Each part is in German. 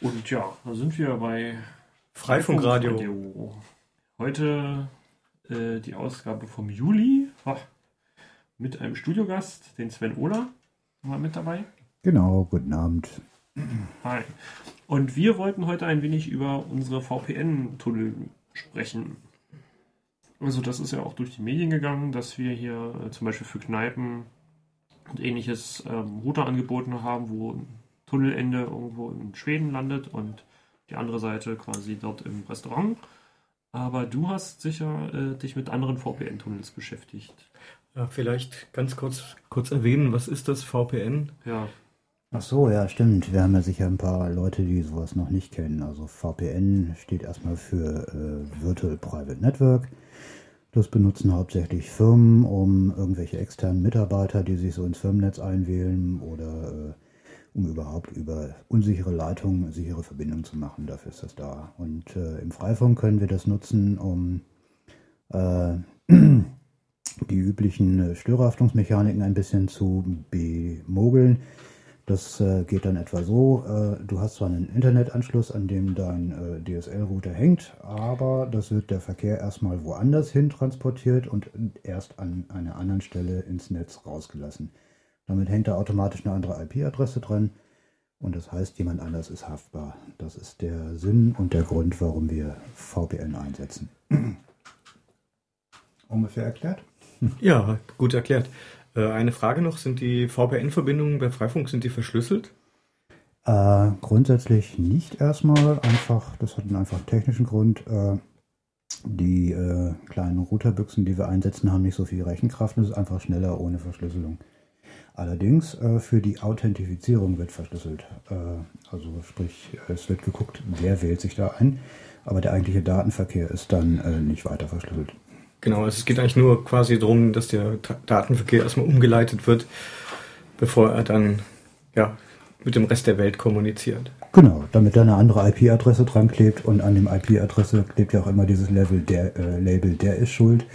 Und ja, da sind wir bei Freifunkradio. Freifunkradio. Heute äh, die Ausgabe vom Juli Ach, mit einem Studiogast, den Sven Ohler, mal mit dabei. Genau, guten Abend. Hi. Und wir wollten heute ein wenig über unsere VPN-Tunnel sprechen. Also das ist ja auch durch die Medien gegangen, dass wir hier äh, zum Beispiel für Kneipen und ähnliches ähm, Router angeboten haben, wo Tunnelende irgendwo in Schweden landet und die andere Seite quasi dort im Restaurant. Aber du hast sicher äh, dich mit anderen VPN-Tunnels beschäftigt. Ja, vielleicht ganz kurz, kurz erwähnen, was ist das VPN? Ja, Ach so, ja, stimmt. Wir haben ja sicher ein paar Leute, die sowas noch nicht kennen. Also VPN steht erstmal für äh, Virtual Private Network. Das benutzen hauptsächlich Firmen, um irgendwelche externen Mitarbeiter, die sich so ins Firmennetz einwählen oder äh, um überhaupt über unsichere Leitungen sichere Verbindungen zu machen. Dafür ist das da. Und äh, im Freifunk können wir das nutzen, um äh, die üblichen äh, Störerhaftungsmechaniken ein bisschen zu bemogeln. Das äh, geht dann etwa so, äh, du hast zwar einen Internetanschluss, an dem dein äh, DSL-Router hängt, aber das wird der Verkehr erstmal woanders hin transportiert und erst an einer anderen Stelle ins Netz rausgelassen. Damit hängt da automatisch eine andere IP-Adresse dran und das heißt, jemand anders ist haftbar. Das ist der Sinn und der Grund, warum wir VPN einsetzen. Ungefähr erklärt? Ja, gut erklärt. Äh, eine Frage noch, sind die VPN-Verbindungen bei Freifunk, sind die verschlüsselt? Äh, grundsätzlich nicht erstmal, einfach, das hat einen einfach technischen Grund. Äh, die äh, kleinen Routerbüchsen, die wir einsetzen, haben nicht so viel Rechenkraft und es ist einfach schneller ohne Verschlüsselung. Allerdings äh, für die Authentifizierung wird verschlüsselt. Äh, also sprich, es wird geguckt, wer wählt sich da ein, aber der eigentliche Datenverkehr ist dann äh, nicht weiter verschlüsselt. Genau, also es geht eigentlich nur quasi darum, dass der Ta- Datenverkehr erstmal umgeleitet wird, bevor er dann ja, mit dem Rest der Welt kommuniziert. Genau, damit da eine andere IP-Adresse dran klebt und an dem IP-Adresse klebt ja auch immer dieses Level der, äh, Label, der ist schuld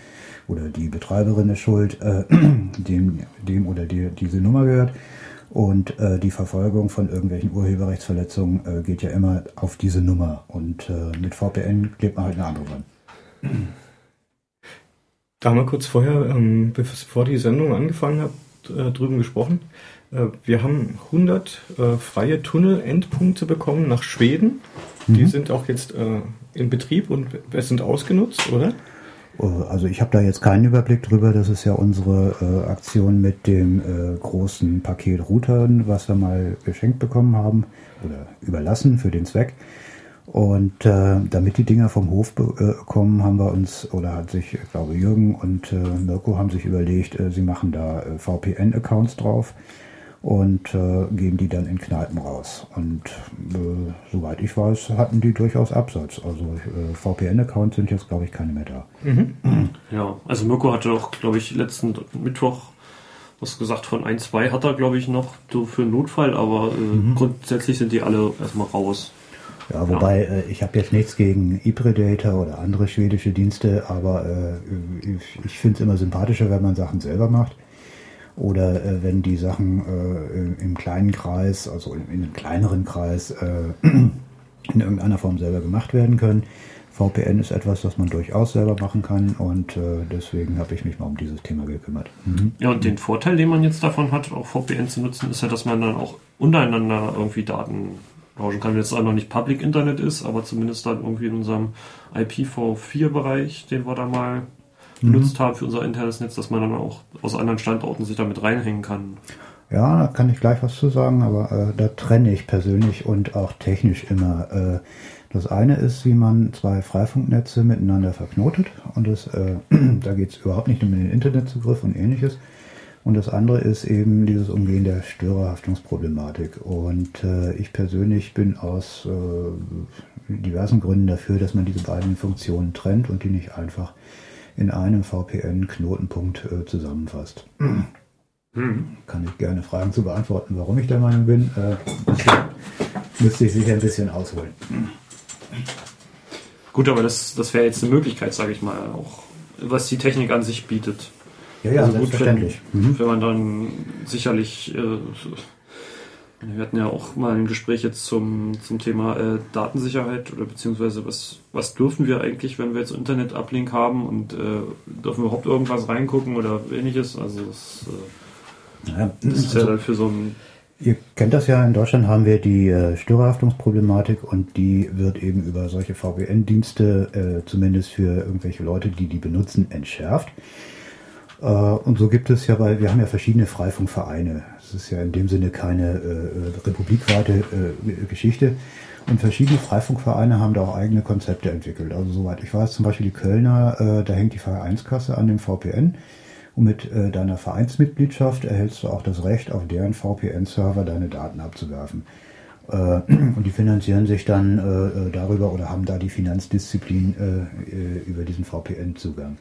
oder die Betreiberin ist schuld, äh, dem, dem oder die diese Nummer gehört. Und äh, die Verfolgung von irgendwelchen Urheberrechtsverletzungen äh, geht ja immer auf diese Nummer. Und äh, mit VPN klebt man halt eine andere dran. Da haben wir kurz vorher, ähm, bevor die Sendung angefangen hat, äh, drüben gesprochen. Äh, wir haben 100 äh, freie Tunnel-Endpunkte bekommen nach Schweden. Die Mhm. sind auch jetzt in Betrieb und sind ausgenutzt, oder? Äh, Also ich habe da jetzt keinen Überblick drüber. Das ist ja unsere äh, Aktion mit dem äh, großen Paket Routern, was wir mal geschenkt bekommen haben oder überlassen für den Zweck. Und äh, damit die Dinger vom Hof äh, kommen, haben wir uns, oder hat sich, ich glaube Jürgen und äh, Mirko haben sich überlegt, äh, sie machen da äh, VPN-Accounts drauf und äh, geben die dann in Kneipen raus. Und äh, soweit ich weiß, hatten die durchaus Absatz. Also äh, VPN-Accounts sind jetzt, glaube ich, keine mehr da. ja. Also Mirko hatte auch, glaube ich, letzten Mittwoch was gesagt von ein, zwei hat er, glaube ich, noch für einen Notfall, aber äh, grundsätzlich sind die alle erstmal raus. Ja, wobei äh, ich habe jetzt nichts gegen ePredator oder andere schwedische Dienste, aber äh, ich, ich finde es immer sympathischer, wenn man Sachen selber macht. Oder äh, wenn die Sachen äh, im kleinen Kreis, also in, in einem kleineren Kreis, äh, in irgendeiner Form selber gemacht werden können. VPN ist etwas, das man durchaus selber machen kann und äh, deswegen habe ich mich mal um dieses Thema gekümmert. Mhm. Ja, und den Vorteil, den man jetzt davon hat, auch VPN zu nutzen, ist ja, dass man dann auch untereinander irgendwie Daten tauschen kann. Wenn es auch noch nicht Public Internet ist, aber zumindest dann irgendwie in unserem IPv4-Bereich, den wir da mal benutzt haben für unser internes Netz, dass man dann auch aus anderen Standorten sich damit reinhängen kann. Ja, da kann ich gleich was zu sagen, aber äh, da trenne ich persönlich und auch technisch immer. Äh, das eine ist, wie man zwei Freifunknetze miteinander verknotet und das, äh, da geht es überhaupt nicht um den Internetzugriff und ähnliches. Und das andere ist eben dieses Umgehen der Störerhaftungsproblematik. Und äh, ich persönlich bin aus äh, diversen Gründen dafür, dass man diese beiden Funktionen trennt und die nicht einfach in einem VPN-Knotenpunkt äh, zusammenfasst. Kann ich gerne Fragen zu beantworten, warum ich der Meinung bin. Äh, müsste, müsste ich sicher ein bisschen ausholen. Gut, aber das, das wäre jetzt eine Möglichkeit, sage ich mal, auch was die Technik an sich bietet. Ja, ja, Also gut, selbstverständlich. Wenn, Mhm. wenn man dann sicherlich äh, Wir hatten ja auch mal ein Gespräch jetzt zum, zum Thema äh, Datensicherheit oder beziehungsweise was, was dürfen wir eigentlich, wenn wir jetzt Internet-Uplink haben und äh, dürfen wir überhaupt irgendwas reingucken oder ähnliches? Also das, äh, ja, das ist also, ja dann für so ein Ihr kennt das ja, in Deutschland haben wir die äh, Störerhaftungsproblematik und die wird eben über solche VPN-Dienste, äh, zumindest für irgendwelche Leute, die die benutzen, entschärft. Äh, und so gibt es ja, weil wir haben ja verschiedene Freifunkvereine. Ist ja in dem Sinne keine äh, republikweite äh, Geschichte. Und verschiedene Freifunkvereine haben da auch eigene Konzepte entwickelt. Also soweit ich weiß, zum Beispiel die Kölner, äh, da hängt die Vereinskasse an dem VPN. Und mit äh, deiner Vereinsmitgliedschaft erhältst du auch das Recht, auf deren VPN-Server deine Daten abzuwerfen. Äh, und die finanzieren sich dann äh, äh darüber oder haben da die Finanzdisziplin äh, äh, über diesen VPN-Zugang.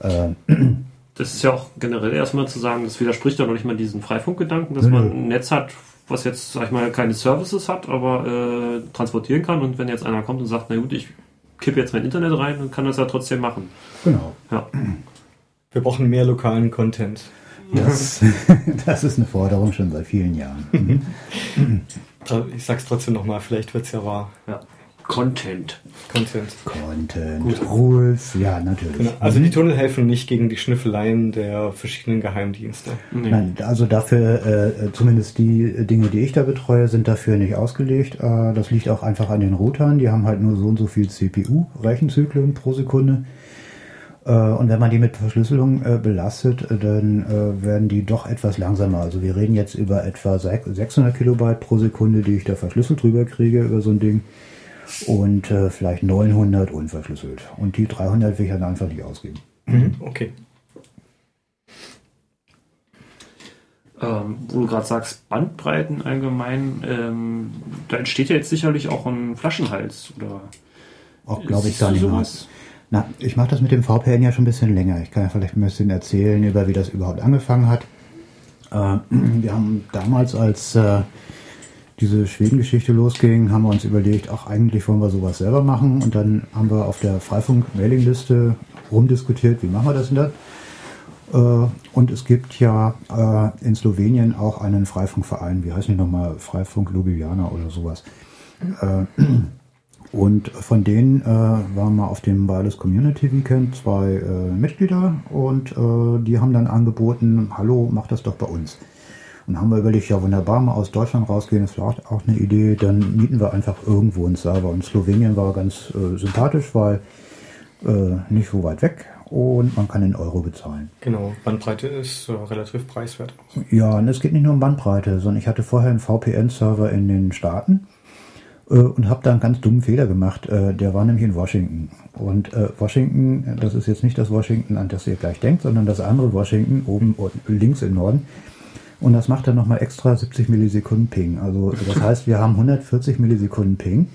das ist ja auch generell erstmal zu sagen, das widerspricht ja noch nicht mal diesen Freifunkgedanken, dass man ein Netz hat, was jetzt, sag ich mal, keine Services hat, aber transportieren kann. Und wenn jetzt einer kommt und sagt, na gut, ich kippe jetzt mein Internet rein, dann kann das ja trotzdem machen. Genau. Ja. Wir brauchen mehr lokalen Content. Das, das ist eine Forderung schon seit vielen Jahren. Mhm. Ich sag's trotzdem nochmal, vielleicht wird's ja wahr. Ja. Content. Content. Content. Gut. Rules, ja, natürlich. Genau. Also die Tunnel helfen nicht gegen die Schnüffeleien der verschiedenen Geheimdienste. Nee. Nein, also dafür, äh, zumindest die Dinge, die ich da betreue, sind dafür nicht ausgelegt. Äh, das liegt auch einfach an den Routern. Die haben halt nur so und so viel CPU-Rechenzyklen pro Sekunde. Äh, und wenn man die mit Verschlüsselung äh, belastet, äh, dann werden die doch etwas langsamer. Also wir reden jetzt über etwa 600 Kilobyte pro Sekunde, die ich da verschlüsselt drüber kriege über so ein Ding. Und vielleicht 900 unverschlüsselt. Und die 300 will ich dann einfach nicht ausgeben. Mhm, okay. Ähm, wo du gerade sagst, Bandbreiten allgemein, ähm, da entsteht ja jetzt sicherlich auch ein Flaschenhals, oder? Auch glaube ich gar nicht mal. Na, ich mache das mit dem VPN ja schon ein bisschen länger. Ich kann ja vielleicht ein bisschen erzählen, über wie das überhaupt angefangen hat. Äh, wir haben damals, als äh, diese Schweden-Geschichte losging, haben wir uns überlegt, ach, eigentlich wollen wir sowas selber machen. Und dann haben wir auf der Freifunk-Mailingliste rumdiskutiert, wie machen wir das denn da? Äh, und es gibt ja äh, in Slowenien auch einen Freifunkverein, wie heißen die nochmal? Freifunk Ljubljana oder sowas. Äh, und von denen waren wir auf dem Wireless Community Weekend zwei Mitglieder und die haben dann angeboten, hallo, mach das doch bei uns. Und haben wir überlegt, ja wunderbar, mal aus Deutschland rausgehen, ist vielleicht auch eine Idee, dann mieten wir einfach irgendwo einen Server. Und Slowenien war ganz äh, sympathisch, weil äh, nicht so weit weg und man kann in Euro bezahlen. Genau, Bandbreite ist äh, relativ preiswert. Ja, und es geht nicht nur um Bandbreite, sondern ich hatte vorher einen VPN-Server in den Staaten äh, und habe da einen ganz dummen Fehler gemacht. Äh, der war nämlich in Washington. Und äh, Washington, das ist jetzt nicht das Washington, an das ihr gleich denkt, sondern das andere Washington, oben links im Norden. Und das macht dann nochmal extra 70 Millisekunden Ping. Also das heißt, wir haben 140 Millisekunden Ping.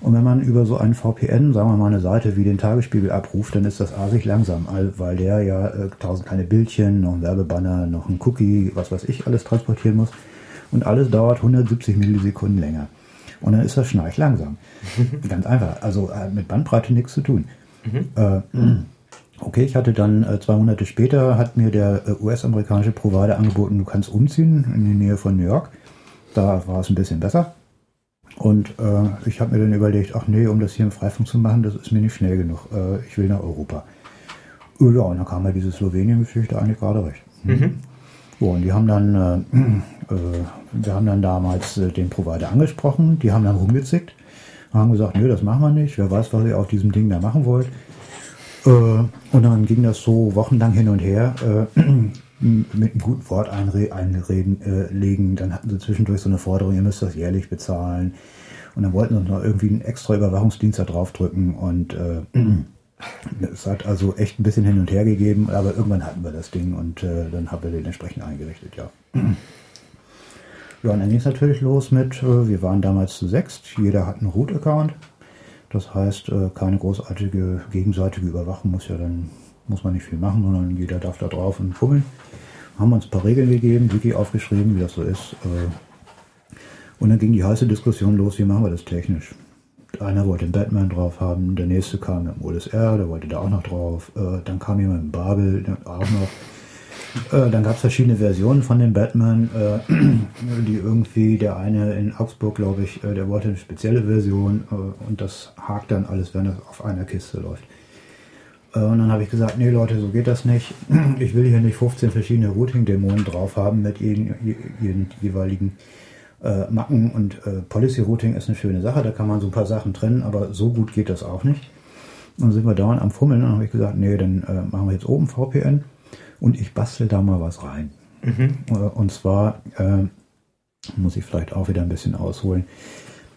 Und wenn man über so einen VPN, sagen wir mal eine Seite wie den Tagesspiegel abruft, dann ist das asig langsam, weil der ja äh, tausend kleine Bildchen, noch ein Werbebanner, noch ein Cookie, was weiß ich, alles transportieren muss. Und alles dauert 170 Millisekunden länger. Und dann ist das schnarch langsam. Ganz einfach. Also äh, mit Bandbreite nichts zu tun. Mhm. Äh, okay, ich hatte dann äh, zwei Monate später, hat mir der äh, US-amerikanische Provider angeboten, du kannst umziehen in die Nähe von New York. Da war es ein bisschen besser. Und äh, ich habe mir dann überlegt, ach nee, um das hier im Freifunk zu machen, das ist mir nicht schnell genug. Äh, ich will nach Europa. Ja, und dann kam ja diese Slowenien-Geschichte eigentlich gerade recht. Mhm. So, und die haben dann, äh, äh, wir haben dann damals äh, den Provider angesprochen, die haben dann rumgezickt, haben gesagt, nö, das machen wir nicht, wer weiß, was ihr auf diesem Ding da machen wollt. Äh, und dann ging das so wochenlang hin und her, äh, mit einem guten Wort einre einreden, äh, legen. Dann hatten sie zwischendurch so eine Forderung, ihr müsst das jährlich bezahlen. Und dann wollten sie noch irgendwie einen extra Überwachungsdienst da draufdrücken und es hat also echt ein bisschen hin und her gegeben, aber irgendwann hatten wir das Ding und äh, dann haben wir den entsprechend eingerichtet, ja. Ja, und dann ging es natürlich los mit, äh, wir waren damals zu sechst, jeder hat einen Root-Account. Das heißt, äh, keine großartige gegenseitige Überwachung muss ja dann, muss man nicht viel machen, sondern jeder darf da drauf und fummeln. Haben uns ein paar Regeln gegeben, Wiki aufgeschrieben, wie das so ist. Äh, und dann ging die heiße Diskussion los, wie machen wir das technisch einer wollte den Batman drauf haben, der nächste kam mit dem OSR, der wollte da auch noch drauf, äh, dann kam jemand mit dem Babel auch noch. Äh, dann gab es verschiedene Versionen von dem Batman, äh, die irgendwie, der eine in Augsburg, glaube ich, äh, der wollte eine spezielle Version äh, und das hakt dann alles, wenn es auf einer Kiste läuft. Äh, und dann habe ich gesagt, nee Leute, so geht das nicht. Ich will hier nicht 15 verschiedene Routing-Dämonen drauf haben mit ihren, ihren jeweiligen äh, Macken und äh, Policy Routing ist eine schöne Sache, da kann man so ein paar Sachen trennen, aber so gut geht das auch nicht. Und dann sind wir dauernd am Fummeln und habe ich gesagt, nee, dann äh, machen wir jetzt oben VPN und ich bastel da mal was rein. Mhm. Äh, und zwar äh, muss ich vielleicht auch wieder ein bisschen ausholen.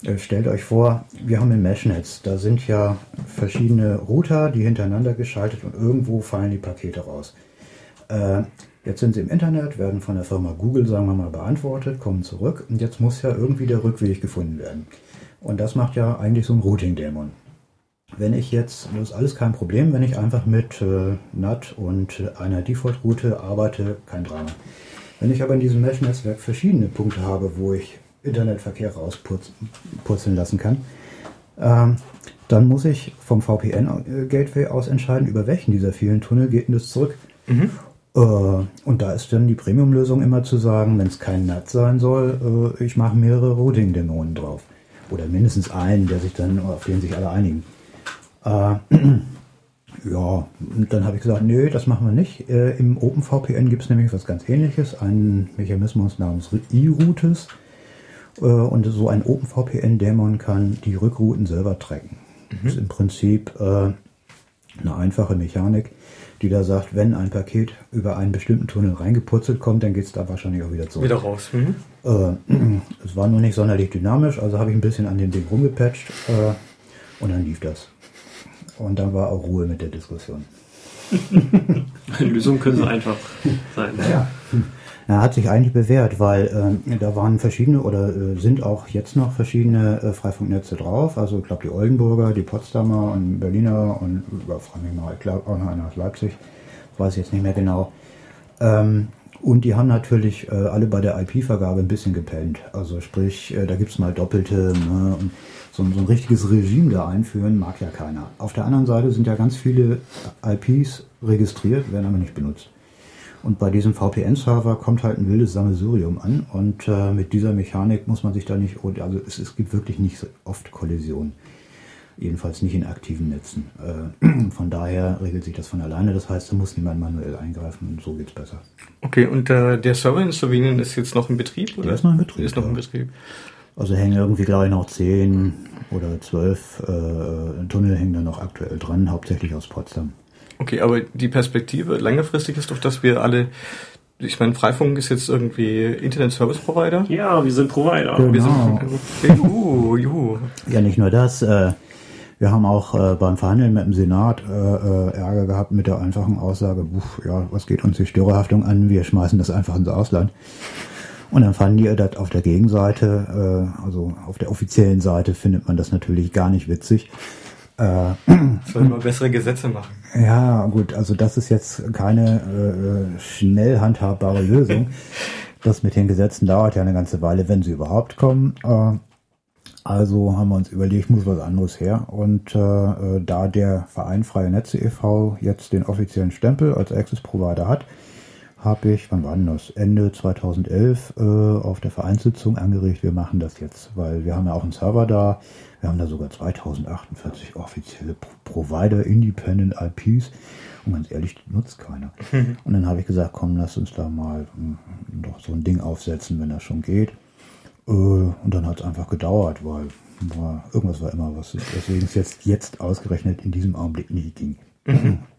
Äh, stellt euch vor, wir haben ein Meshnetz, da sind ja verschiedene Router, die hintereinander geschaltet und irgendwo fallen die Pakete raus. Äh, Jetzt sind sie im Internet, werden von der Firma Google, sagen wir mal, beantwortet, kommen zurück und jetzt muss ja irgendwie der Rückweg gefunden werden. Und das macht ja eigentlich so ein Routing-Dämon. Wenn ich jetzt, das ist alles kein Problem, wenn ich einfach mit äh, NAT und einer Default-Route arbeite, kein Drama. Wenn ich aber in diesem Mesh-Netzwerk verschiedene Punkte habe, wo ich Internetverkehr rauspurzeln lassen kann, ähm, dann muss ich vom VPN-Gateway aus entscheiden, über welchen dieser vielen Tunnel geht denn das zurück. Mhm. Äh, und da ist dann die Premium-Lösung immer zu sagen, wenn es kein NAT sein soll, äh, ich mache mehrere Routing-Dämonen drauf. Oder mindestens einen, der sich dann, auf den sich alle einigen. Äh, ja, und dann habe ich gesagt, nö, das machen wir nicht. Äh, Im OpenVPN gibt es nämlich was ganz ähnliches, einen Mechanismus namens E-Routes. Äh, und so ein OpenVPN-Dämon kann die Rückrouten selber tracken. Mhm. Das ist im Prinzip äh, eine einfache Mechanik die da sagt, wenn ein Paket über einen bestimmten Tunnel reingepurzelt kommt, dann geht es da wahrscheinlich auch wieder zurück. Wieder raus. Mhm. Äh, es war nur nicht sonderlich dynamisch, also habe ich ein bisschen an dem Ding rumgepatcht äh, und dann lief das. Und dann war auch Ruhe mit der Diskussion. Lösungen können so einfach sein. Ja. Er hat sich eigentlich bewährt, weil äh, da waren verschiedene oder äh, sind auch jetzt noch verschiedene äh, Freifunknetze drauf. Also ich glaube die Oldenburger, die Potsdamer und Berliner und äh, frage mich mal, ich glaube auch noch einer aus Leipzig, weiß ich jetzt nicht mehr genau. Ähm, und die haben natürlich äh, alle bei der IP-Vergabe ein bisschen gepennt. Also sprich, äh, da gibt's mal Doppelte. Ne? Und so, so, ein richtiges Regime da einführen mag ja keiner. Auf der anderen Seite sind ja ganz viele IPs registriert, werden aber nicht benutzt. Und bei diesem VPN-Server kommt halt ein wildes Sammelsurium an und äh, mit dieser Mechanik muss man sich da nicht, also es, es gibt wirklich nicht so oft Kollisionen. Jedenfalls nicht in aktiven Netzen. Äh, von daher regelt sich das von alleine. Das heißt, da muss niemand manuell eingreifen und so geht's besser. Okay, und äh, der Server in Slowenien ist jetzt noch in Betrieb? Oder? Der ist noch in Betrieb. Der ist noch ja. in Betrieb. Also hängen irgendwie, glaube ich, noch zehn oder zwölf äh, Tunnel hängen da noch aktuell dran, hauptsächlich aus Potsdam. Okay, aber die Perspektive längerfristig ist doch, dass wir alle ich meine, Freifunk ist jetzt irgendwie Internet Service Provider. Ja, wir sind Provider. Genau. Wir sind, juhu, juhu. Ja, nicht nur das. Äh, wir haben auch äh, beim Verhandeln mit dem Senat äh, Ärger gehabt mit der einfachen Aussage, ja, was geht uns die Störerhaftung an? Wir schmeißen das einfach ins Ausland. Und dann fanden die das auf der Gegenseite, also auf der offiziellen Seite findet man das natürlich gar nicht witzig. Äh, Sollen wir bessere Gesetze machen. Ja, gut, also das ist jetzt keine äh, schnell handhabbare Lösung. das mit den Gesetzen dauert ja eine ganze Weile, wenn sie überhaupt kommen. Äh, also haben wir uns überlegt, muss was anderes her. Und äh, äh da der Verein Freie Netze e.V. jetzt den offiziellen Stempel als Access Provider hat, habe ich, wann war denn das? Ende 2011 äh, auf der Vereinssitzung angeregt, wir machen das jetzt, weil wir haben ja auch einen Server da, wir haben da sogar 2048 offizielle Provider, Independent IPs. Und ganz ehrlich, die nutzt keiner. Und dann habe ich gesagt, komm, lass uns da mal hm, doch so ein Ding aufsetzen, wenn das schon geht. Äh, und dann hat es einfach gedauert, weil war, irgendwas war immer was, deswegen es jetzt, jetzt ausgerechnet in diesem Augenblick nicht ging.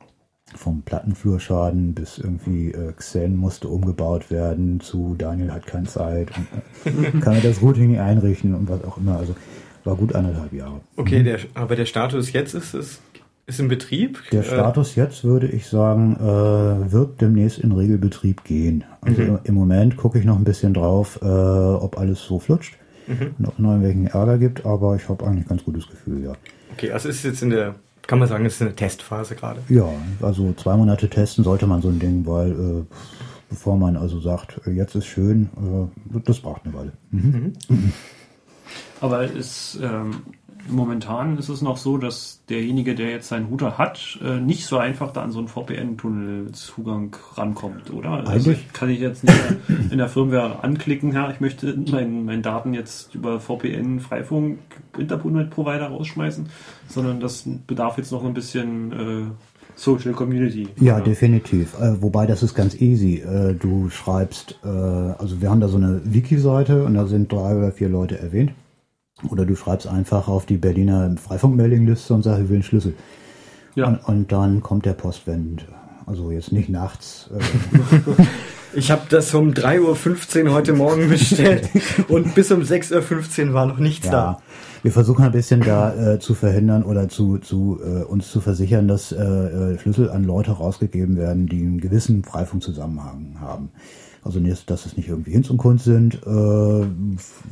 Vom Plattenflurschaden bis irgendwie äh, Xen musste umgebaut werden zu Daniel hat keine Zeit und äh, kann er das Routing einrichten und was auch immer. Also war gut anderthalb Jahre. Okay, mhm. der, aber der Status jetzt ist es ist in Betrieb? Der äh, Status jetzt würde ich sagen, äh, wird demnächst in Regelbetrieb gehen. Also mhm. im Moment gucke ich noch ein bisschen drauf, äh, ob alles so flutscht mhm. und ob es noch irgendwelchen Ärger gibt, aber ich habe eigentlich ein ganz gutes Gefühl, ja. Okay, also ist jetzt in der, kann man sagen, es ist eine Testphase gerade? Ja, also zwei Monate testen sollte man so ein Ding, weil äh, bevor man also sagt, jetzt ist schön, äh, das braucht eine Weile. Mhm. mhm. Aber es, ähm, momentan ist es noch so, dass derjenige, der jetzt seinen Router hat, äh, nicht so einfach da an so einen VPN-Tunnel-Zugang rankommt, oder? Also Eigentlich- kann ich jetzt nicht in der Firmware anklicken, ja, ich möchte meinen meinen Daten jetzt über VPN Freifunk Internet-Provider rausschmeißen, sondern das bedarf jetzt noch ein bisschen äh, Social Community. Ja, definitiv. Äh, wobei das ist ganz easy. Äh, du schreibst, äh, also wir haben da so eine Wiki-Seite und da sind drei oder vier Leute erwähnt. Oder du schreibst einfach auf die Berliner Freifunk-Mailing-Liste und sagst, ich will einen Schlüssel. Ja. Und, und dann kommt der Postwend. Also jetzt nicht nachts. Äh, Ich habe das um 3.15 Uhr heute Morgen bestellt und bis um 6.15 Uhr war noch nichts ja, da. wir versuchen ein bisschen da äh, zu verhindern oder zu, zu äh, uns zu versichern, dass äh, äh, Schlüssel an Leute rausgegeben werden, die einen gewissen Freifunkzusammenhang haben. Also nicht, dass es nicht irgendwie Hinz und Kunst sind, äh,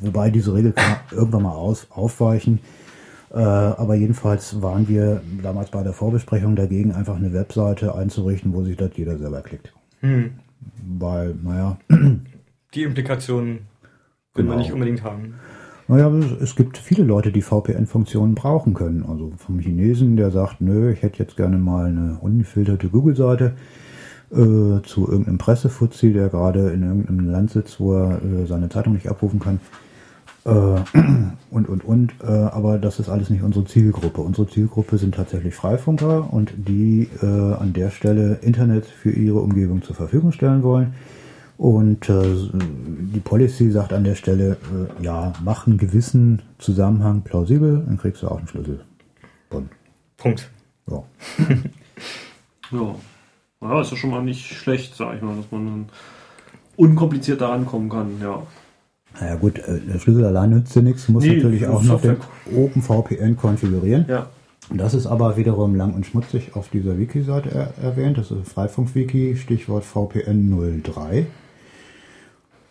wobei diese Regel kann irgendwann mal aus, aufweichen. Äh, aber jedenfalls waren wir damals bei der Vorbesprechung dagegen, einfach eine Webseite einzurichten, wo sich das jeder selber klickt. Weil, naja, Die Implikationen man Genau. nicht unbedingt haben. Naja, es- es gibt viele Leute, die VPN-Funktionen brauchen können. Also vom Chinesen, der sagt, nö, ich hätte jetzt gerne mal eine ungefilterte Google-Seite äh, zu irgendeinem Pressefuzzi, der gerade in irgendeinem Land sitzt, wo er äh, seine Zeitung nicht abrufen kann. Äh, und, und, und. Äh, aber das ist alles nicht unsere Zielgruppe. Unsere Zielgruppe sind tatsächlich Freifunker und die äh, an der Stelle Internet für ihre Umgebung zur Verfügung stellen wollen. Und äh, die Policy sagt an der Stelle, äh, ja, mach einen gewissen Zusammenhang plausibel, dann kriegst du auch einen Schlüssel. Und, Punkt. ja. Ja. Ja, ist ja schon mal nicht schlecht, sag ich mal, dass man unkompliziert da rankommen kann, ja. Naja gut, äh, der Schlüssel allein nützt dir nichts, du musst Nee, natürlich auch noch den. OpenVPN konfigurieren. Ja. Das ist aber wiederum lang und schmutzig auf dieser Wiki-Seite er erwähnt. Das ist Freifunk-Wiki, Stichwort VPN 03.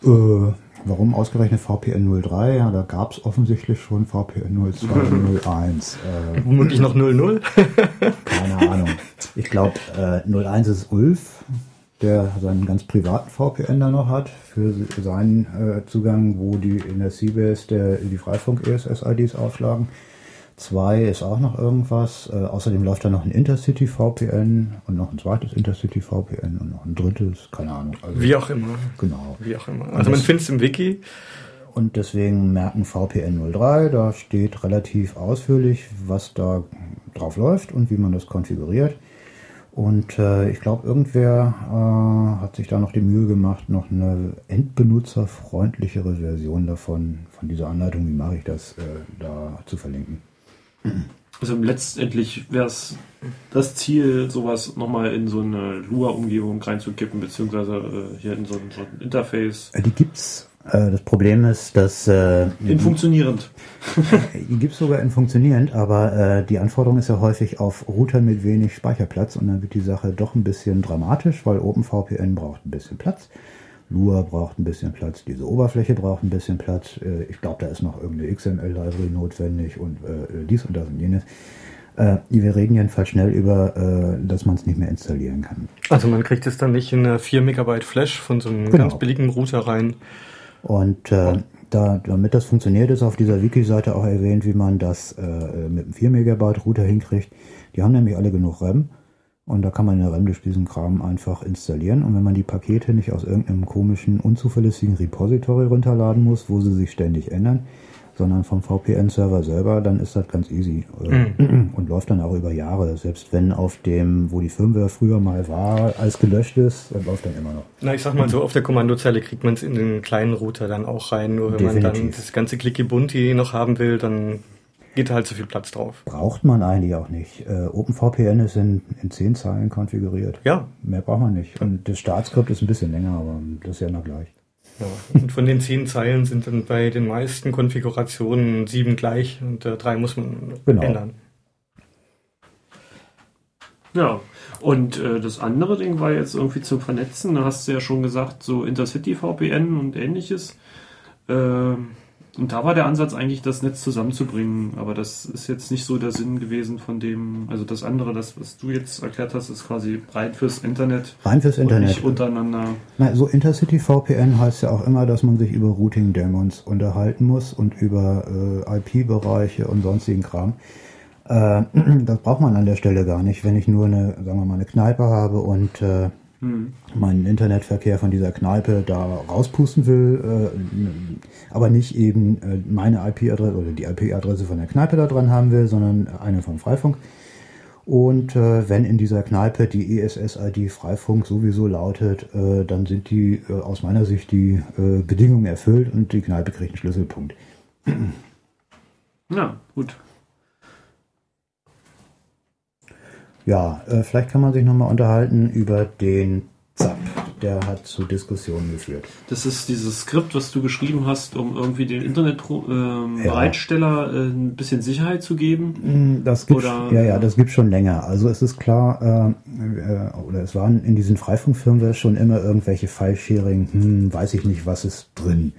Äh, warum ausgerechnet VPN 03? Ja, da gab es offensichtlich schon VPN 02, 01. Äh, Womöglich noch 00. keine Ahnung. Ich glaube, äh, 01 ist Ulf, der seinen ganz privaten VPN da noch hat für seinen äh, Zugang, wo die in der Seabase der, die Freifunk-ESS-IDs aufschlagen. 2 ist auch noch irgendwas. Äh, außerdem läuft da noch ein Intercity VPN und noch ein zweites Intercity VPN und noch ein drittes, keine Ahnung. Also, Wie auch immer. Genau. Wie auch immer. Also man findet es im Wiki. Und deswegen merken VPN 03, da steht relativ ausführlich, was da drauf läuft und wie man das konfiguriert. Und äh, ich glaube, irgendwer äh, hat sich da noch die Mühe gemacht, noch eine endbenutzerfreundlichere Version davon, von dieser Anleitung, wie mache ich das, äh, da zu verlinken. Also letztendlich wäre es das Ziel, sowas nochmal in so eine Lua-Umgebung reinzukippen, beziehungsweise äh, hier in so ein, so ein Interface. Äh, die gibt's. Äh, das Problem ist, dass äh, In funktionierend. Die gibt es sogar in funktionierend, aber äh, die Anforderung ist ja häufig auf Router mit wenig Speicherplatz und dann wird die Sache doch ein bisschen dramatisch, weil OpenVPN braucht ein bisschen Platz, Lua braucht ein bisschen Platz, diese Oberfläche braucht ein bisschen Platz. Äh, ich glaube, da ist noch irgendeine XML-Library notwendig und äh, dies und das und jenes. Äh, wir reden jedenfalls schnell über, äh, dass man es nicht mehr installieren kann. Also man kriegt es dann nicht in eine 4 Megabyte Flash von so einem Genau. ganz billigen Router rein. Und äh, da, damit das funktioniert, ist auf dieser Wiki-Seite auch erwähnt, wie man das äh, mit einem 4 Megabyte Router hinkriegt. Die haben nämlich alle genug RAM und da kann man in der RAM diesen Kram einfach installieren. Und wenn man die Pakete nicht aus irgendeinem komischen, unzuverlässigen Repository runterladen muss, wo sie sich ständig ändern, sondern vom VPN-Server selber, dann ist das ganz easy äh, und läuft dann auch über Jahre. Selbst wenn auf dem, wo die Firmware früher mal war, alles gelöscht ist, dann läuft dann immer noch. Na, ich sag mal so, auf der Kommandozelle kriegt man es in den kleinen Router dann auch rein. Nur wenn man dann Definitiv. das ganze Clicky Bunti noch haben will, dann geht halt zu viel Platz drauf. Braucht man eigentlich auch nicht. Äh, OpenVPN ist in, in 10 Zeilen konfiguriert. Ja. Mehr braucht man nicht. Und das Startskript ist ein bisschen länger, aber das ist ja noch gleich. ja. Und von den zehn Zeilen sind dann bei den meisten Konfigurationen sieben gleich und äh, drei muss man Genau. ändern. Ja. Und äh, das andere Ding war jetzt irgendwie zum Vernetzen. Da hast du ja schon gesagt, so Intercity VPN und ähnliches. Ähm, Und da war der Ansatz eigentlich, das Netz zusammenzubringen. Aber das ist jetzt nicht so der Sinn gewesen von dem, also das andere, das, was du jetzt erklärt hast, ist quasi breit fürs Internet. Rein fürs Und Internet. nicht untereinander. Na, so Intercity VPN heißt ja auch immer, dass man sich über Routing-Daemons unterhalten muss und über äh, IP-Bereiche und sonstigen Kram. Äh, das braucht man an der Stelle gar nicht, wenn ich nur eine, sagen wir mal, eine Kneipe habe und äh, meinen Internetverkehr von dieser Kneipe da rauspusten will, äh, aber nicht eben äh, meine IP-Adresse oder die IP-Adresse von der Kneipe da dran haben will, sondern eine vom Freifunk. Und äh, wenn in dieser Kneipe die ESS-ID Freifunk sowieso lautet, äh, dann sind die äh, aus meiner Sicht die äh, Bedingungen erfüllt und die Kneipe kriegt einen Schlüsselpunkt. Ja, gut. Ja, äh, vielleicht kann man sich nochmal unterhalten über den ZAP. Der hat zu Diskussionen geführt. Das ist dieses Skript, was du geschrieben hast, um irgendwie den Internetbereitsteller Ja. Bereitsteller, äh, ein bisschen Sicherheit zu geben. Mm, Das gibt Oder- ja ja, das gibt schon länger. Also es ist klar, äh, äh, oder es waren in diesen Freifunkfirmen schon immer irgendwelche File-Sharing, hm, weiß ich nicht, was ist drin.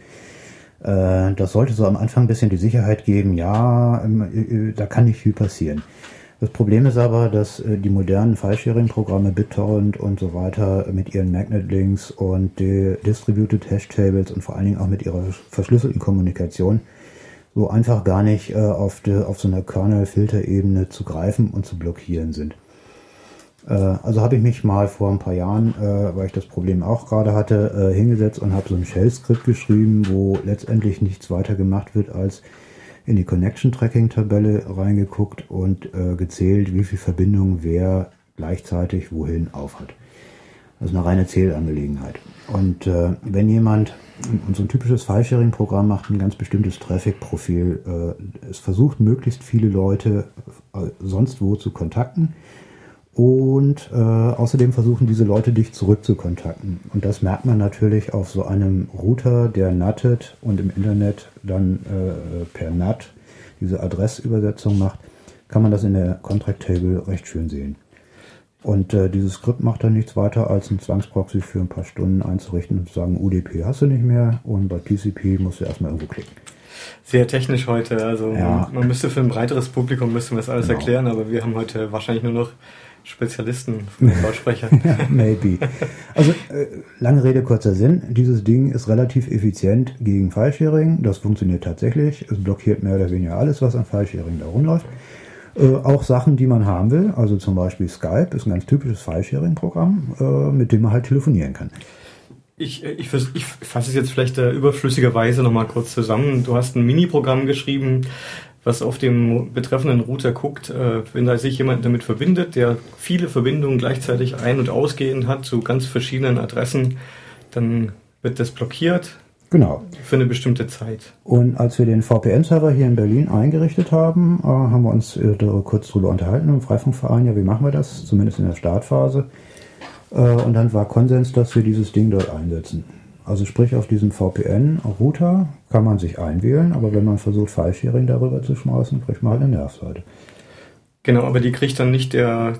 Äh, das sollte so am Anfang ein bisschen die Sicherheit geben, ja, ähm, äh, äh, da kann nicht viel passieren. Das Problem ist aber, dass äh, die modernen File-Sharing-Programme BitTorrent und so weiter mit ihren Magnet-Links und Distributed Hash-Tables und vor allen Dingen auch mit ihrer verschlüsselten Kommunikation so einfach gar nicht äh, auf, de, auf so einer Kernel-Filterebene zu greifen und zu blockieren sind. Äh, also habe ich mich mal vor ein paar Jahren, äh, weil ich das Problem auch gerade hatte, äh, hingesetzt und habe so ein Shell-Skript geschrieben, wo letztendlich nichts weiter gemacht wird, als in die Connection-Tracking-Tabelle reingeguckt und äh, gezählt, wie viel Verbindungen wer gleichzeitig wohin aufhat. Das ist eine reine Zählangelegenheit. Und äh, wenn jemand, und so ein typisches File-Sharing-Programm macht ein ganz bestimmtes Traffic-Profil, äh, es versucht möglichst viele Leute äh, sonst wo zu kontakten und äh, außerdem versuchen diese Leute dich zurück zu kontakten. Und das merkt man natürlich auf so einem Router, der nattet und im Internet dann äh, per NAT diese Adressübersetzung macht, kann man das in der Contract Table recht schön sehen. Und äh, dieses Skript macht dann nichts weiter, als einen Zwangsproxy für ein paar Stunden einzurichten und zu sagen, UDP hast du nicht mehr und bei TCP musst du erstmal irgendwo klicken. Sehr technisch heute. Also Ja. man müsste für ein breiteres Publikum müsste man das alles Genau. erklären, aber wir haben heute wahrscheinlich nur noch Spezialisten von den Lautsprechern. Maybe. Also, äh, lange Rede, kurzer Sinn. Dieses Ding ist relativ effizient gegen File-Sharing. Das funktioniert tatsächlich. Es blockiert mehr oder weniger alles, was an File-Sharing da rumläuft. Äh, auch Sachen, die man haben will. Also zum Beispiel Skype ist ein ganz typisches File-Sharing-Programm, äh, mit dem man halt telefonieren kann. Ich, äh, ich, vers- ich fasse es jetzt vielleicht äh, überflüssigerweise nochmal kurz zusammen. Du hast ein Mini-Programm geschrieben, was auf dem betreffenden Router guckt, äh, wenn da sich jemand damit verbindet, der viele Verbindungen gleichzeitig ein- und ausgehend hat zu ganz verschiedenen Adressen, dann wird das blockiert Genau. für eine bestimmte Zeit. Und als wir den VPN-Server hier in Berlin eingerichtet haben, äh, haben wir uns äh, kurz drüber unterhalten im Freifunkverein, ja, wie machen wir das, zumindest in der Startphase. Äh, und dann war Konsens, dass wir dieses Ding dort einsetzen. Also sprich, auf diesem VPN-Router kann man sich einwählen, aber wenn man versucht, File-Sharing darüber zu schmeißen, kriegt man halt eine Nervseite. Genau, aber die kriegt dann nicht der,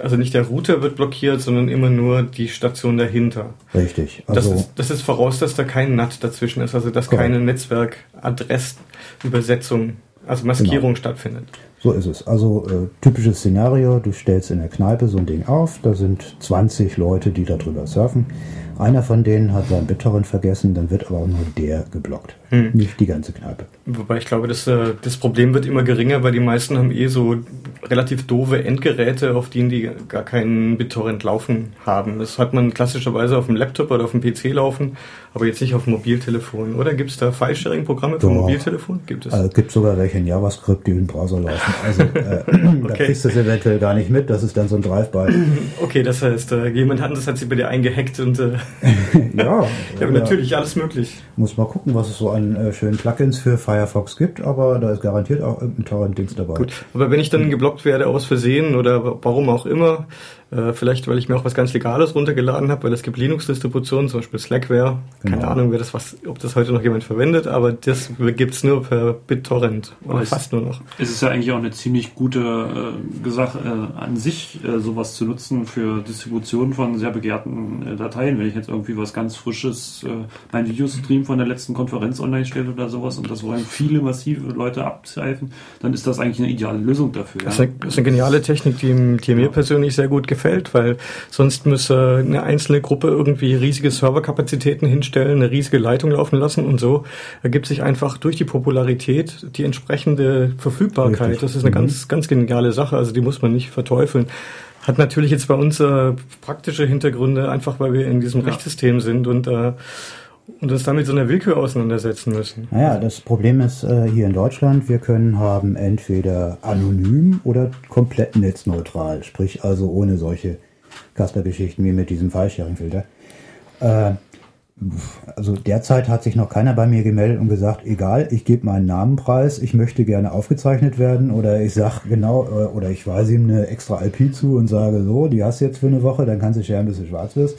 also nicht der Router wird blockiert, sondern immer nur die Station dahinter. Richtig. Das, Also, ist, das ist voraus, dass da kein NAT dazwischen ist, also dass Korrekt. keine Netzwerkadressübersetzung, also Maskierung stattfindet. So ist es. Also äh, typisches Szenario, du stellst in der Kneipe so ein Ding auf, da sind 20 Leute, die darüber surfen. Einer von denen hat seinen BitTorrent vergessen, dann wird aber auch nur der geblockt. Hm. Nicht die ganze Kneipe. Wobei ich glaube, das, äh, das Problem wird immer geringer, weil die meisten haben eh so relativ doofe Endgeräte, auf denen die gar keinen BitTorrent laufen haben. Das hat man klassischerweise auf dem Laptop oder auf dem PC laufen, aber jetzt nicht auf dem Mobiltelefon. Oder gibt es da File-Sharing-Programme für. Mobiltelefon? Gibt es? Äh, gibt sogar welche in JavaScript, die im Browser laufen. Also äh, da Okay. kriegst du es eventuell gar nicht mit, das ist dann so ein Drive-by. Okay, das heißt, äh, jemand anderes hat sie bei dir eingehackt und äh, ja, ja, natürlich alles möglich. Muss mal gucken, was es so an äh, schönen Plugins für Firefox gibt, aber da ist garantiert auch irgendein Torrent-Dings dabei. Gut, aber wenn ich dann geblockt werde aus Versehen oder warum auch immer, Äh, vielleicht, weil ich mir auch was ganz Legales runtergeladen habe, weil es gibt Linux-Distributionen, zum Beispiel Slackware. Keine Genau. Ahnung, wer das was, ob das heute noch jemand verwendet, aber das gibt's nur per BitTorrent. Oder Weiß. fast nur noch. Es ist ja eigentlich auch eine ziemlich gute äh, Sache äh, an sich, äh, sowas zu nutzen für Distribution von sehr begehrten äh, Dateien. Wenn ich jetzt irgendwie was ganz Frisches, äh, mein Videostream von der letzten Konferenz online stelle oder sowas und das wollen viele massive Leute abzeifen, dann ist das eigentlich eine ideale Lösung dafür. Das ist, eine, das ist eine geniale Technik, die, die mir persönlich sehr gut gefällt, weil sonst müsse eine einzelne Gruppe irgendwie riesige Serverkapazitäten hinstellen, eine riesige Leitung laufen lassen und so ergibt sich einfach durch die Popularität die entsprechende Verfügbarkeit. Richtig. Das ist eine Mhm. ganz, ganz geniale Sache, also die muss man nicht verteufeln. Hat natürlich jetzt bei uns äh, praktische Hintergründe, einfach weil wir in diesem Ja. Rechtssystem sind und, äh, und uns damit so einer Willkür auseinandersetzen müssen. Naja, das Problem ist äh, hier in Deutschland, wir können haben entweder anonym oder komplett netzneutral, sprich also ohne solche Kasper-Geschichten wie mit diesem File-Sharing-Filter. Äh, also derzeit hat sich noch keiner bei mir gemeldet und gesagt, egal, ich gebe meinen Namen preis, ich möchte gerne aufgezeichnet werden oder ich sag genau, äh, oder ich weise ihm eine extra IP zu und sage so, die hast du jetzt für eine Woche, dann kannst du scheren, bis du schwarz wirst.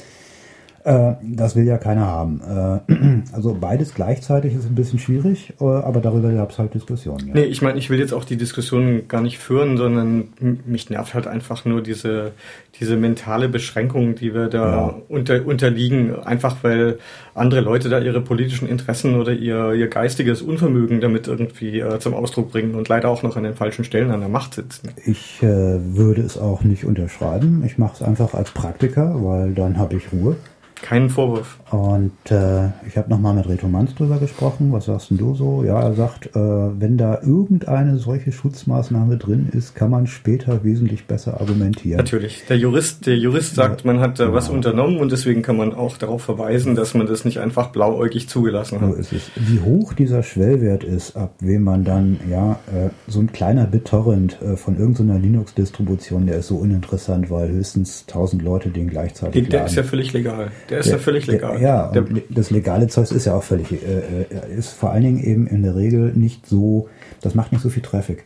Äh, das will ja keiner haben. Äh, also beides gleichzeitig ist ein bisschen schwierig, äh, aber darüber gab es halt Diskussionen. Ja. Nee, ich meine, ich will jetzt auch die Diskussion gar nicht führen, sondern mich nervt halt einfach nur diese, diese mentale Beschränkung, die wir da Ja. unter, unterliegen, einfach weil andere Leute da ihre politischen Interessen oder ihr, ihr geistiges Unvermögen damit irgendwie äh, zum Ausdruck bringen und leider auch noch an den falschen Stellen an der Macht sitzen. Ich äh, würde es auch nicht unterschreiben. Ich mache es einfach als Praktiker, weil dann habe ich Ruhe. Keinen Vorwurf. Und äh, ich habe nochmal mit Reto Manz drüber gesprochen. Was sagst denn du so? Ja, er sagt, äh, wenn da irgendeine solche Schutzmaßnahme drin ist, kann man später wesentlich besser argumentieren. Natürlich. Der Jurist, der Jurist sagt, man hat da was Ja. unternommen und deswegen kann man auch darauf verweisen, dass man das nicht einfach blauäugig zugelassen So hat. ist es. Wie hoch dieser Schwellwert ist, ab wem man dann, ja, äh, so ein kleiner BitTorrent äh, von irgendeiner Linux-Distribution, der ist so uninteressant, weil höchstens 1000 Leute den gleichzeitig Der, der ist ja völlig legal. Der ist ja völlig legal. Der, ja, Der, und das legale Zeug ist ja auch völlig, äh, äh, ist vor allen Dingen eben in der Regel nicht so, das macht nicht so viel Traffic.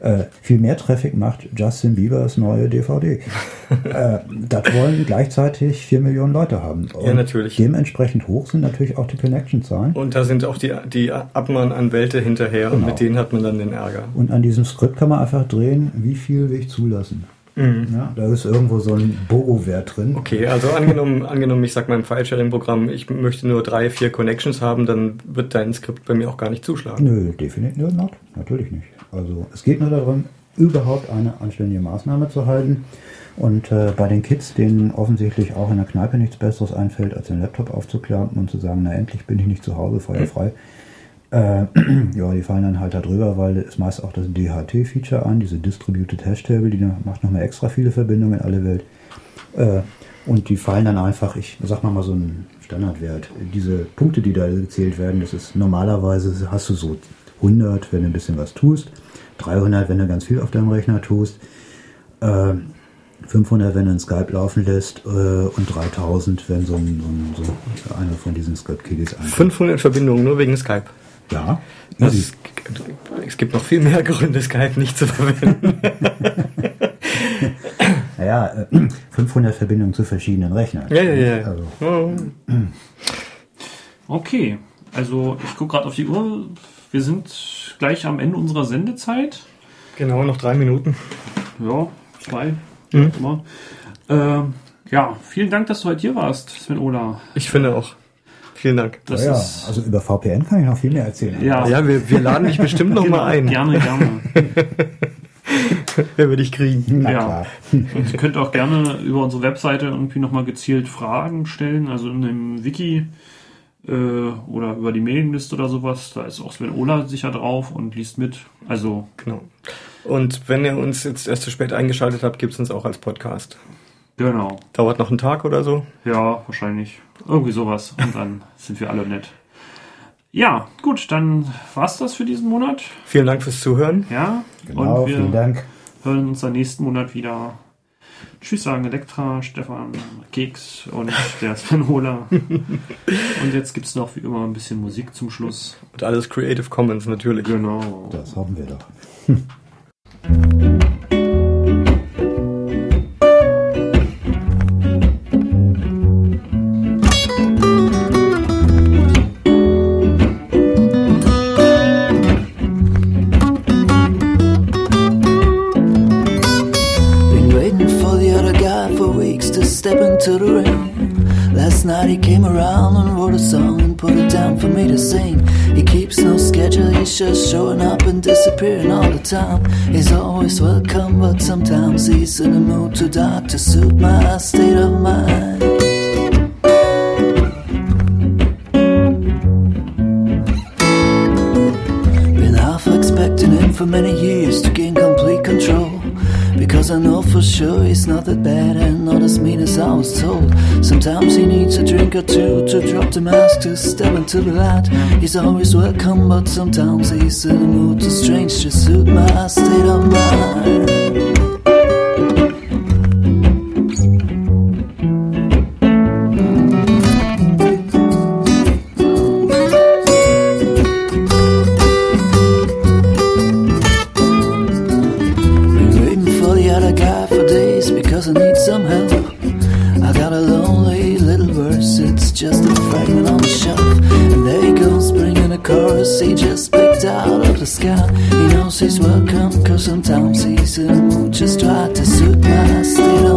Äh, viel mehr Traffic macht Justin Biebers neue DVD. äh, das wollen gleichzeitig 4 Millionen Leute haben. Und Ja, natürlich. Dementsprechend hoch sind natürlich auch die Connection-Zahlen. Und da sind auch die, die Abmahnanwälte hinterher und Genau. mit denen hat man dann den Ärger. Und an diesem Skript kann man einfach drehen, wie viel will ich zulassen. Ja, da ist irgendwo so ein Bogo-Wert drin. Mhm. Okay, also angenommen, angenommen, ich sag meinem File-Sharing-Programm, ich möchte nur drei, vier Connections haben, dann wird dein Skript bei mir auch gar nicht zuschlagen. Nö, definitiv not. Natürlich nicht. Also es geht nur darum, überhaupt eine anständige Maßnahme zu halten. Und äh, bei den Kids, denen offensichtlich auch in der Kneipe nichts Besseres einfällt, als den Laptop aufzuklappen und zu sagen, na endlich bin ich nicht zu Hause, feuerfrei. Äh, ja, die fallen dann halt da drüber, weil es meist auch das DHT-Feature an, diese Distributed Hash Table, die macht nochmal extra viele Verbindungen in alle Welt. Äh, und die fallen dann einfach, ich sag mal mal so einen Standardwert. Diese Punkte, die da gezählt werden, das ist normalerweise hast du so 100, wenn du ein bisschen was tust, 300, wenn du ganz viel auf deinem Rechner tust, äh, 500, wenn du ein Skype laufen lässt äh, und 3000, wenn so, ein, so, ein, so einer von diesen ankommt. 500 Verbindungen nur wegen Skype. Ja, Das, easy. es gibt noch viel mehr Gründe, Skype nicht zu verwenden. Naja, äh, 500 Verbindungen zu verschiedenen Rechnern. ja, ja, ja. Also. Okay, also ich gucke gerade auf die Uhr. Wir sind gleich am Ende unserer Sendezeit. Genau, noch drei Minuten. Ja, zwei, Mhm. immer. Ähm, ja, vielen Dank, dass du heute hier warst, Sven Ola. Ich finde auch. Vielen Dank. Das ja, ist also über VPN kann ich noch viel mehr erzählen. ja, Ja, wir, wir laden dich bestimmt noch mal ein. gerne, gerne. Wer würde dich kriegen? Na Ja. klar. Und ihr könnt auch gerne über unsere Webseite irgendwie nochmal gezielt Fragen stellen, also in dem Wiki äh, oder über die Mailingliste oder sowas. Da ist auch Sven Ola sicher drauf und liest mit. Also, Genau. Und wenn ihr uns jetzt erst zu spät eingeschaltet habt, gibt es uns auch als Podcast. Genau. Dauert noch einen Tag oder so. Ja, wahrscheinlich. Irgendwie sowas. Und dann sind wir alle nett. Ja, gut, dann war's das für diesen Monat. Vielen Dank fürs Zuhören. Ja. Genau, und wir vielen Dank. hören uns dann nächsten Monat wieder. Tschüss sagen Elektra, Stefan, Keks und der Sven Hola. Und jetzt gibt's noch wie immer ein bisschen Musik zum Schluss. Und alles Creative Commons natürlich. Genau. Das hoffen wir doch. Last night he came around and wrote a song and put it down for me to sing. He keeps no schedule, he's just showing up and disappearing all the time. He's always welcome, but sometimes he's in a mood too dark to suit my state of mind. Been half expecting him for many years to gain I know for sure he's not that bad and not as mean as I was told. Sometimes he needs a drink or two to drop the mask to step into the light. He's always welcome, but sometimes he's in a mood too strange to suit my state of mind. It's just a fragment on the shelf. And there he goes, bringing a chorus he just picked out of the sky. He knows he's welcome, cause sometimes he's in just try to suit my state